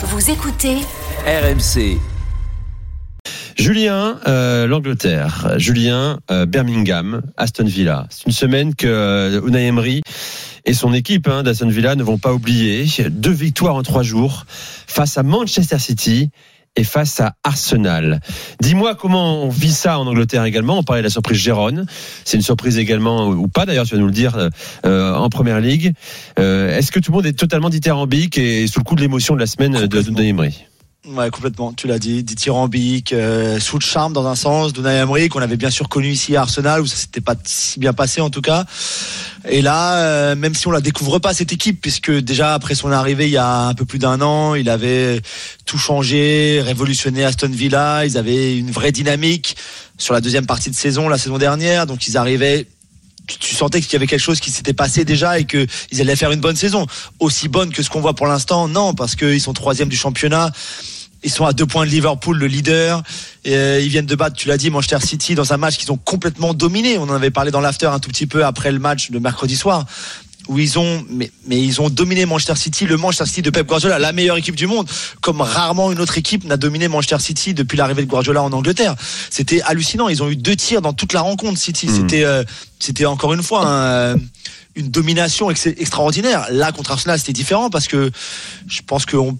Vous écoutez RMC. Julien, euh, l'Angleterre. Julien, euh, Birmingham, Aston Villa. C'est une semaine que euh, Unai Emery et son équipe hein, d'Aston Villa ne vont pas oublier. Deux victoires en trois jours face à Manchester City et face à Arsenal. Dis-moi comment on vit ça en Angleterre également. On parlait de la surprise Gérone. C'est une surprise également ou pas d'ailleurs, tu vas nous le dire euh, en première ligue. Euh, Est-ce que tout le monde est totalement dithyrambique et sous le coup de l'émotion de la semaine de Emery? Ouais, complètement. Tu l'as dit, dithyrambique, euh, sous le charme dans un sens, d'Unai Emery qu'on avait bien sûr connu ici à Arsenal où ça s'était pas si bien passé en tout cas. Et là, euh, même si on la découvre pas cette équipe, puisque déjà après son arrivée il y a un peu plus d'un an, il avait tout changé, révolutionné Aston Villa. Ils avaient une vraie dynamique sur la deuxième partie de saison, la saison dernière. Donc ils arrivaient tu sentais qu'il y avait quelque chose qui s'était passé déjà et que ils allaient faire une bonne saison. Aussi bonne que ce qu'on voit pour l'instant, non, parce qu'ils sont troisième du championnat. Ils sont à deux points de Liverpool, le leader. Et euh, ils viennent de battre, tu l'as dit, Manchester City dans un match qu'ils ont complètement dominé. On en avait parlé dans l'after un tout petit peu après le match de mercredi soir où ils ont mais, mais ils ont dominé Manchester City, le Manchester City de Pep Guardiola, la meilleure équipe du monde, comme rarement une autre équipe n'a dominé Manchester City depuis l'arrivée de Guardiola en Angleterre. C'était hallucinant. Ils ont eu deux tirs dans toute la rencontre. City, Mm. c'était euh, c'était encore une fois un, une domination ex- extraordinaire. Là contre Arsenal, c'était différent parce que je pense que on-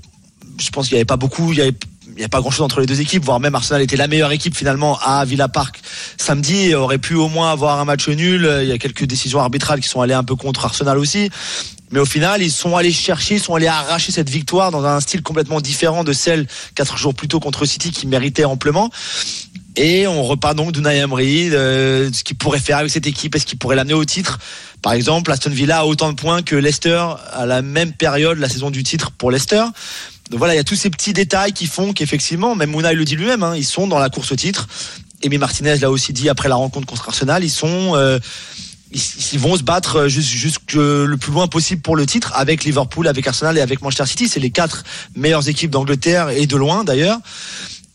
je pense qu'il n'y avait pas beaucoup, il y a pas grand chose entre les deux équipes, voire même Arsenal était la meilleure équipe finalement à Villa Park samedi, et aurait pu au moins avoir un match nul. Il y a quelques décisions arbitrales qui sont allées un peu contre Arsenal aussi. Mais au final, ils sont allés chercher, ils sont allés arracher cette victoire dans un style complètement différent de celle quatre jours plus tôt contre City qui méritait amplement. Et on repart donc d'Unai Emery, de ce qu'il pourrait faire avec cette équipe, est-ce qu'il pourrait l'amener au titre? Par exemple, Aston Villa a autant de points que Leicester à la même période, la saison du titre pour Leicester. Donc voilà, il y a tous ces petits détails qui font qu'effectivement, même Unai le dit lui-même, hein, ils sont dans la course au titre. Emi Martinez l'a aussi dit après la rencontre contre Arsenal, ils sont... euh, ils, vont se battre juste le plus loin possible pour le titre avec Liverpool, avec Arsenal et avec Manchester City. C'est les quatre meilleures équipes d'Angleterre et de loin d'ailleurs.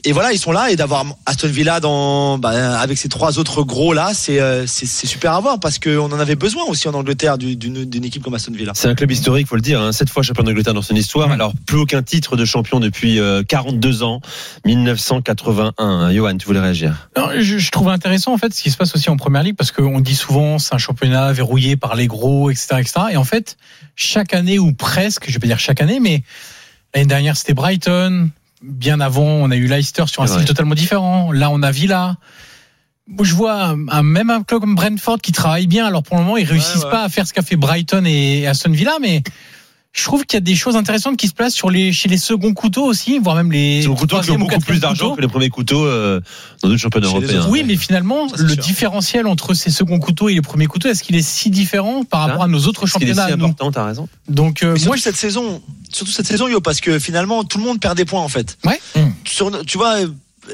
Et voilà, ils sont là et d'avoir Aston Villa dans bah, avec ces trois autres gros là, c'est euh, c'est super à voir parce qu'on en avait besoin aussi en Angleterre du- d'une équipe comme Aston Villa. C'est un club historique, faut le dire. Hein. Sept fois champion d'Angleterre dans son histoire. Alors plus aucun titre de champion depuis euh, 42 ans, 1981. Hein. Johan, tu voulais réagir? Non, je, je trouve intéressant en fait ce qui se passe aussi en première ligue parce qu'on dit souvent c'est un championnat verrouillé par les gros, etc., etc. Et en fait, chaque année ou presque, je vais pas dire chaque année, mais l'année dernière c'était Brighton. Bien avant, on a eu Leicester sur un style totalement différent. Là, on a Villa. Je vois un, même un club comme Brentford qui travaille bien. Alors pour le moment, ils réussissent ouais. pas à faire ce qu'a fait Brighton et Aston Villa, mais je trouve qu'il y a des choses intéressantes qui se placent sur les chez les seconds couteaux aussi, voire même les C'est des couteaux qui ont beaucoup plus d'argent couteaux. que les premiers couteaux euh, dans d'autres championnats européens. Oui, mais finalement, Ça, c'est le sûr. différentiel entre ces seconds couteaux et les premiers couteaux, est-ce qu'il est si différent par Hein rapport à nos autres si championnats à nous important, t'as raison. Donc, euh, moi, cette saison, surtout cette saison, Yo, parce que finalement tout le monde perd des points en fait. Ouais. Sur, tu vois,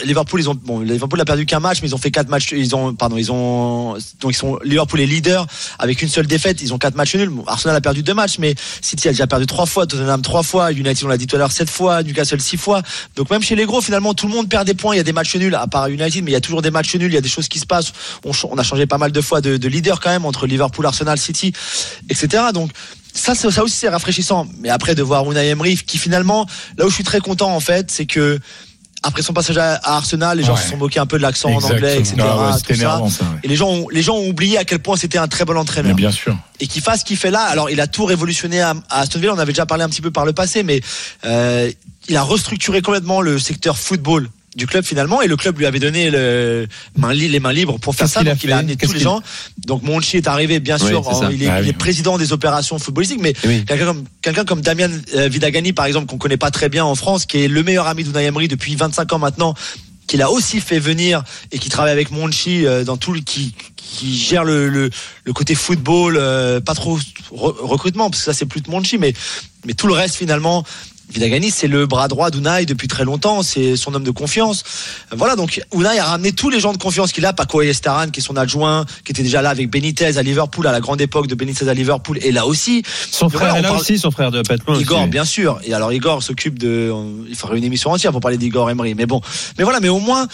Liverpool, ils ont bon, Liverpool a perdu qu'un match, mais ils ont fait quatre matchs. Ils ont, pardon, ils ont donc ils sont Liverpool est leader avec une seule défaite. Ils ont quatre matchs nuls. Arsenal a perdu deux matchs, mais City a déjà perdu trois fois, Tottenham trois fois, United on l'a dit tout à l'heure sept fois, Newcastle six fois. Donc même chez les gros, finalement tout le monde perd des points. Il y a des matchs nuls à part United, mais il y a toujours des matchs nuls. Il y a des choses qui se passent. On, a changé pas mal de fois de, de leader quand même entre Liverpool, Arsenal, City, etc. Donc ça, ça aussi c'est rafraîchissant. Mais après de voir Unai Emery qui finalement, là où je suis très content en fait, c'est que après son passage à, Arsenal, les gens Ouais. se sont moqués un peu de l'accent en anglais, etc. Ah ouais, tout C'était ça. énervant ça. ouais. Et les gens, ont, les gens ont oublié à quel point c'était un très bon Mais entraîneur. bien sûr. Et qu'il fasse ce qu'il fait là. Alors, il a tout révolutionné à, à Aston Villa. On avait déjà parlé un petit peu par le passé, mais euh, il a restructuré complètement le secteur football du club finalement et le club lui avait donné le main li- les mains libres pour faire ça qu'il a donc il a amené tous les gens donc Monchi est arrivé bien sûr en- il, est, Ah il oui. est président des opérations footballistiques mais oui. quelqu'un comme comme Damien euh, Vidagani par exemple qu'on connaît pas très bien en France qui est le meilleur ami d'Unai Emery depuis 25 ans maintenant qu'il a aussi fait venir et qui travaille avec Monchi euh, dans tout le qui qui gère le, le, le côté football euh, pas trop re- recrutement parce que ça c'est plus de Monchi mais mais tout le reste finalement Vidagani, c'est le bras droit d'Unai depuis très longtemps, c'est son homme de confiance. Voilà, donc Unai a ramené tous les gens de confiance qu'il a, Paco Estaran, qui est son adjoint, qui était déjà là avec Benitez à Liverpool, à la grande époque de Benitez à Liverpool, et là aussi. Son frère voilà, est on là parle- aussi, son frère de Patron. Igor, bien sûr. Et alors Igor s'occupe de, il faudrait une émission entière pour parler d'Igor Emery. Mais bon, mais voilà, mais au moins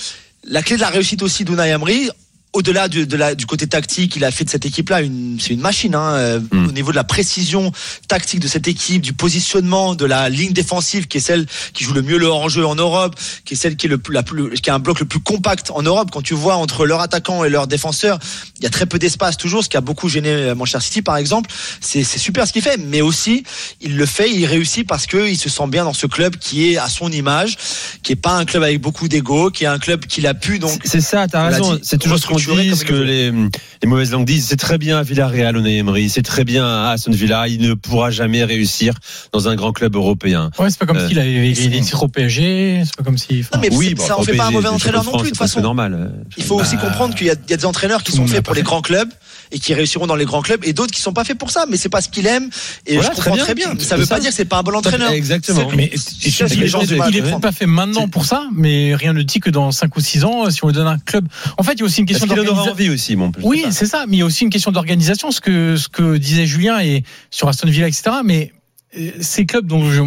la clé de la réussite aussi d'Unai Emery. Au-delà du, de la, du côté tactique, il a fait de cette équipe-là une, c'est une machine. Hein, euh, Mm. Au niveau de la précision tactique de cette équipe, du positionnement, de la ligne défensive, qui est celle qui joue le mieux le hors-jeu en Europe, qui est celle qui est le la plus, qui a un bloc le plus compact en Europe. Quand tu vois entre leur attaquant et leur défenseur, il y a très peu d'espace toujours, ce qui a beaucoup gêné euh, Manchester City par exemple. C'est, c'est super ce qu'il fait, mais aussi il le fait, il réussit parce que il se sent bien dans ce club qui est à son image, qui est pas un club avec beaucoup d'ego, qui est un club qu'il a pu donc C'est ça, t'as raison. C'est toujours ce qu'on il que le les, les mauvaises langues disent. C'est très bien à Villarreal, Unai Emery. C'est très bien à Aston Villa. Il ne pourra jamais réussir dans un grand club européen. Ouais, c'est pas comme Euh, s'il avait des titres au PSG. C'est pas comme si. enfin, Non, mais oui, bon, ça en fait pas un mauvais entraîneur non de plus, de toute c'est façon. normal. Il faut aussi Bah, comprendre qu'il y, a il y a des entraîneurs qui tout sont faits pour les grands clubs et qui réussiront dans les grands clubs et d'autres qui sont pas faits pour ça. Mais c'est pas ce qu'il aime et Voilà, je très comprends bien. très bien. Mais C'est ça veut ça. pas dire que c'est pas un bon entraîneur. Exactement. Mais il est pas fait maintenant pour ça, mais rien ne dit que dans 5 ou 6 ans, si on lui donne un club. En fait, il y a aussi une Est-ce question d'organisation. aussi, mon Oui, c'est ça, mais il y a aussi une question d'organisation, ce que, ce que disait Julien et sur Aston Villa, etc. Mais euh, ces clubs dont je-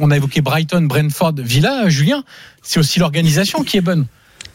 on a évoqué Brighton, Brentford, Villa, Julien, c'est aussi l'organisation qui est bonne.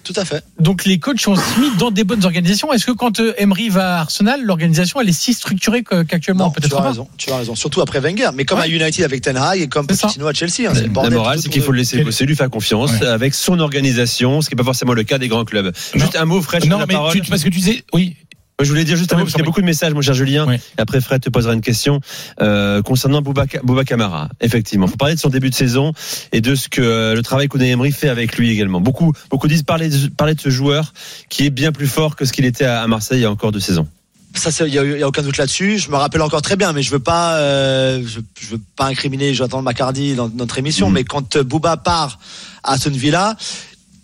Tout à fait. Donc les coachs sont mis dans des bonnes organisations. Est-ce que quand euh, Emery va à Arsenal, l'organisation elle est si structurée qu'actuellement? Non, tu peut-être as pas raison. Tu as raison. Surtout après Wenger. Mais comme Ouais. à United avec Ten Hag et comme. Pochettino à Chelsea. hein, c'est le La morale, c'est qu'il faut le laisser bosser, lui faire confiance Ouais. avec son organisation, ce qui n'est pas forcément le cas des grands clubs. Juste un mot, Fred, Non, donne la mais parole. tu, parce que tu disais, oui, Je voulais dire juste un Oui, mot, parce qu'il y a beaucoup de messages, mon cher Julien. Oui. Et après, Fred te posera une question euh, concernant Bouba, Bouba Camara. Effectivement, faut parler de son début de saison et de ce que euh, le travail qu'Unai Emery fait avec lui également. Beaucoup, beaucoup disent parler, de- parler de ce joueur qui est bien plus fort que ce qu'il était à Marseille il y a encore deux saisons. Ça, il y, a- y a aucun doute là-dessus. Je me rappelle encore très bien, mais je veux pas, euh, je, je veux pas incriminer Jonathan Macardy dans notre émission. Mhm. Mais quand Bouba part à Aston Villa,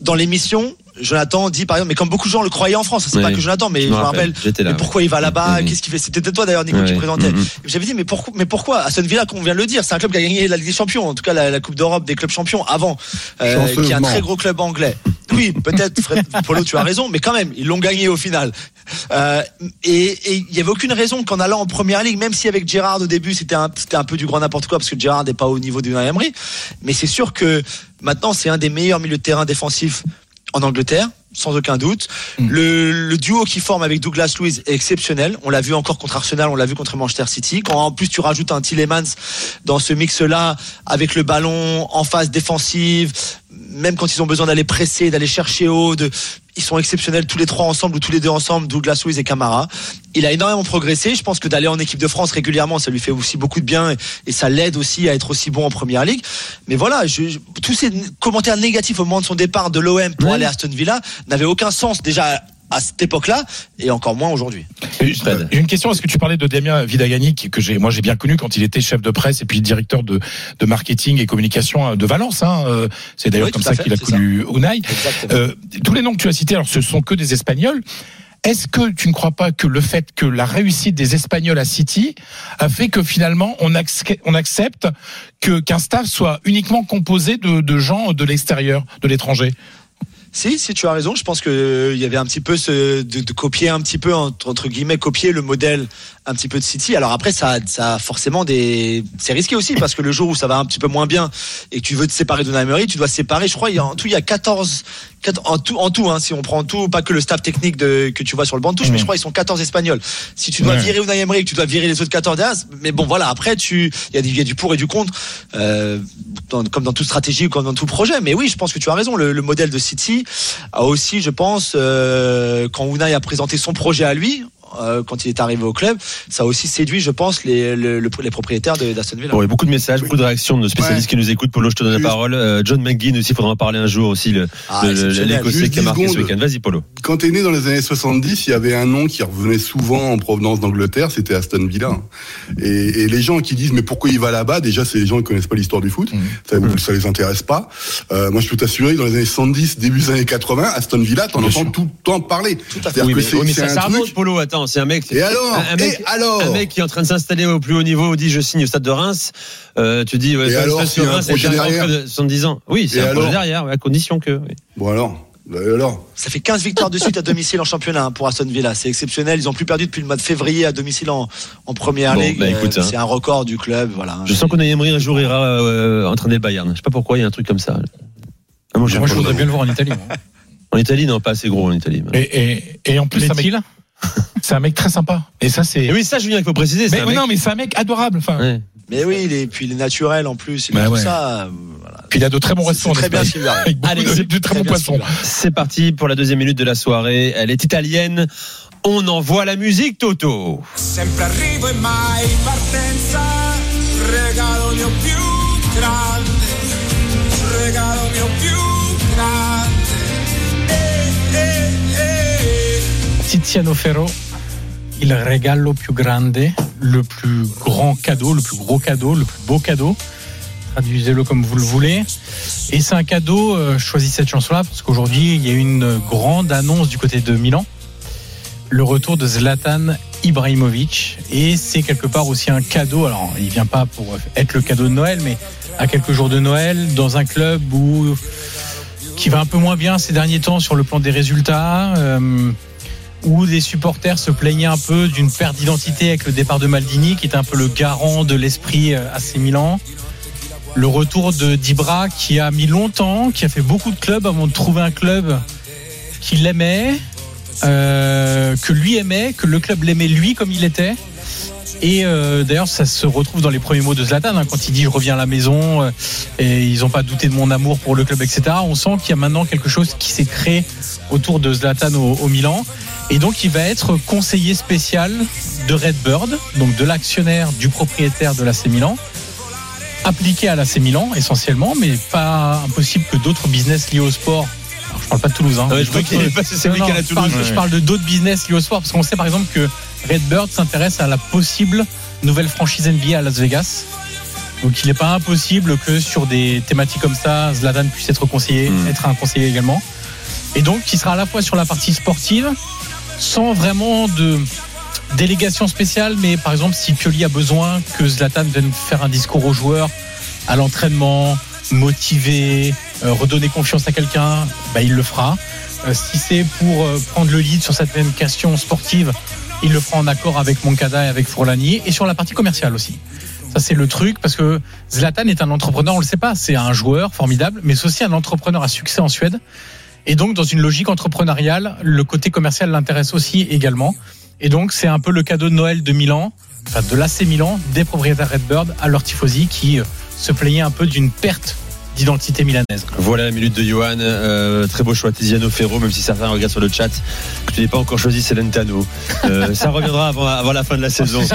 dans l'émission, Jonathan dit par exemple, mais comme beaucoup de gens le croyaient en France, c'est Oui. pas que Jonathan, mais je, me me rappelle. J'étais là. mais pourquoi il va là-bas Mhm. Qu'est-ce qu'il fait? C'était toi d'ailleurs, Nico, qui présentait. J'avais dit, mais pourquoi, mais pourquoi Aston Villa, comme on vient de le dire, c'est un club qui a gagné la Ligue des Champions, en tout cas la, la Coupe d'Europe des clubs champions avant, euh, qui est un très gros club anglais. Oui, peut-être, Fred, Polo, tu as raison, mais quand même, ils l'ont gagné au final. Euh, et et il y avait aucune raison qu'en allant en première ligue, même si avec Gérard au début c'était un, c'était un peu du grand n'importe quoi parce que Gérard n'est pas au niveau du Emery, mais c'est sûr que maintenant c'est un des meilleurs milieux de terrain défensifs en Angleterre, sans aucun doute. Mm. Le, le duo qui forme avec Douglas Luiz est exceptionnel. On l'a vu encore contre Arsenal, on l'a vu contre Manchester City. Quand en plus tu rajoutes un Tillemans dans ce mix-là, avec le ballon en phase défensive, même quand ils ont besoin d'aller presser, d'aller chercher haut, de, ils sont exceptionnels tous les trois ensemble ou tous les deux ensemble, Douglas Luiz et Camara. Il a énormément progressé. Je pense que d'aller en équipe de France régulièrement, ça lui fait aussi beaucoup de bien et, ça l'aide aussi à être aussi bon en première ligue. Mais voilà, je, je- tous ces commentaires négatifs au moment de son départ de l'OM pour aller à Aston Villa n'avaient aucun sens déjà à cette époque-là et encore moins aujourd'hui. J'ai une question. Est-ce que tu parlais de Damien Vidagani, qui, que j'ai, moi j'ai bien connu quand il était chef de presse et puis directeur de, de marketing et communication de Valence. Hein. Euh, C'est d'ailleurs Oui, comme ça fait, qu'il a connu Unai. Exactement. Euh, tous les noms que tu as cités, alors ce sont que des Espagnols. Est-ce que tu ne crois pas que le fait que la réussite des Espagnols à City a fait que finalement on accepte que qu'un staff soit uniquement composé de, de gens de l'extérieur, de l'étranger? Si, si tu as raison, je pense que euh, il y avait un petit peu de, copier un petit peu entre, guillemets copier le modèle un petit peu de City. Alors après ça, ça a forcément des c'est risqué aussi parce que le jour où ça va un petit peu moins bien et que tu veux te séparer de Emery, tu dois séparer, je crois il y a tout il y a 14 en tout en tout hein, si on prend tout pas que le staff technique de que tu vois sur le banc de touche, mais je crois ils sont 14 espagnols. Si tu dois Ouais. virer Unai Emery, que tu dois virer les autres 14 derrière, mais bon voilà, après tu il y y a du pour et du contre euh, dans- comme dans toute stratégie ou comme dans tout projet. Mais oui, je pense que tu as raison. Le, le modèle de City a aussi, je pense, euh, quand Unai a présenté son projet à lui. Euh, quand il est arrivé au club, ça a aussi séduit, je pense, les, le- le- les propriétaires d'Aston Villa. Bon, il y a beaucoup de messages, beaucoup de réactions de spécialistes qui nous écoutent. Polo, je te donne la parole. Euh, John McGinn aussi, il faudra en parler un jour aussi, Ah, l'Écossais qui a 10 marqué ce week-end. Vas-y, Polo. Quand t'es né dans les années 70, il y avait un nom qui revenait souvent en provenance d'Angleterre, c'était Aston Villa. Et, et les gens qui disent mais pourquoi il va là-bas, déjà c'est les gens qui connaissent pas l'histoire du foot, Mhm. ça, ça les intéresse pas. Euh, moi je peux t'assurer, dans les années 70, début des années 80, Aston Villa, t'en entends tout le temps parler. Tout à fait. C'est-à-dire Oui, que mais, c'est oui, mais c'est ça, c'est un truc. Polo. Attends, c'est un mec. Et alors un, un mec, Et alors un mec qui est en train de s'installer au plus haut niveau dit je signe au stade de Reims. Euh, tu dis ouais, Et ça, alors, ça, un projet derrière de 70 ans. Oui, c'est un projet derrière, à condition que. oui. Bon alors, et alors Ça fait 15 victoires de suite à domicile en championnat hein, pour Aston Villa. C'est exceptionnel. Ils ont plus perdu depuis le mois de février à domicile en, en première Bon, ligue. bah, hein. c'est un record du club. Voilà. Je sens qu'on a Emery un jour ira euh, entraîner le Bayern. Je sais pas pourquoi, il y a un truc comme ça. Ah, moi, je voudrais bien le voir en Italie. moi. En Italie, non, pas assez gros en Italie. Et, et, et en plus, mec, L'est-il c'est un mec très sympa. Et ça, c'est. Oui, ça, Julien, il faut préciser. c'est Mais mec- non, mais c'est un mec adorable. Enfin, Ouais. Mais oui, il est, puis il est naturel en plus. Et Bah tout ouais. ça. euh, voilà. puis il a de très bons restaurants. très bien qu'il arrive. Avec Allez, de, c'est de très Très bons bien poissons. qu'il. C'est parti pour la deuxième minute de la soirée. Elle est italienne. On envoie la musique, Toto. Sempre arrivo e mai partenza, regalo mio più grande, Tiziano Ferro, il regalo più grande, le plus grand cadeau, le plus gros cadeau, le plus beau cadeau. Traduisez-le comme vous le voulez. Et c'est un cadeau, euh, choisis cette chanson-là parce qu'aujourd'hui, il y a une grande annonce du côté de Milan. Le retour de Zlatan Ibrahimovic. Et c'est quelque part aussi un cadeau. Alors, il vient pas pour être le cadeau de Noël, mais à quelques jours de Noël, dans un club qui va un peu moins bien ces derniers temps sur le plan des résultats. euh, où des supporters se plaignaient un peu d'une perte d'identité avec le départ de Maldini, qui était un peu le garant de l'esprit euh, AC Milan. Le retour de Dibra, qui a mis longtemps, qui a fait beaucoup de clubs avant de trouver un club qui l'aimait, euh, que lui aimait, que le club l'aimait lui comme il était. Et euh, d'ailleurs, ça se retrouve dans les premiers mots de Zlatan, hein, quand il dit je reviens à la maison euh, et ils n'ont pas douté de mon amour pour le club, etc. On sent qu'il y a maintenant quelque chose qui s'est créé autour de Zlatan au Milan. Et donc, il va être conseiller spécial de Redbird, donc de l'actionnaire du propriétaire de l'AC Milan, appliqué à l'AC Milan essentiellement, mais pas impossible que d'autres business liés au sport. Alors, je parle pas de Toulouse. Hein, Ah ouais, je crois D'autres- qu'il est passé ces non, non, week-ends à je parle, Toulouse. je parle de d'autres business liés au sport parce qu'on sait par exemple que Redbird s'intéresse à la possible nouvelle franchise NBA à Las Vegas. Donc il n'est pas impossible que sur des thématiques comme ça, Zlatan puisse être conseiller, Mm. être un conseiller également. Et donc qui sera à la fois sur la partie sportive, sans vraiment de délégation spéciale, mais par exemple si Pioli a besoin que Zlatan vienne faire un discours aux joueurs à l'entraînement, motiver, euh, redonner confiance à quelqu'un, bah, il le fera. Euh, si c'est pour euh, prendre le lead sur cette même question sportive, il le fera en accord avec Moncada et avec Fourlani et sur la partie commerciale aussi. Ça c'est le truc parce que Zlatan est un entrepreneur, on le sait pas, c'est un joueur formidable, mais c'est aussi un entrepreneur à succès en Suède. Et donc dans une logique entrepreneuriale, le côté commercial l'intéresse aussi également. Et donc c'est un peu le cadeau de Noël de Milan, enfin de l'AC Milan, des propriétaires Redbird à leur tifosi qui euh, se plaignaient un peu d'une perte d'identité milanaise. Voilà la minute de Johan. Euh, très beau choix, Tiziano Ferro, même si certains regardent sur le chat que tu n'es pas encore choisi Celentano. Euh, ça reviendra avant, avant la fin de la saison.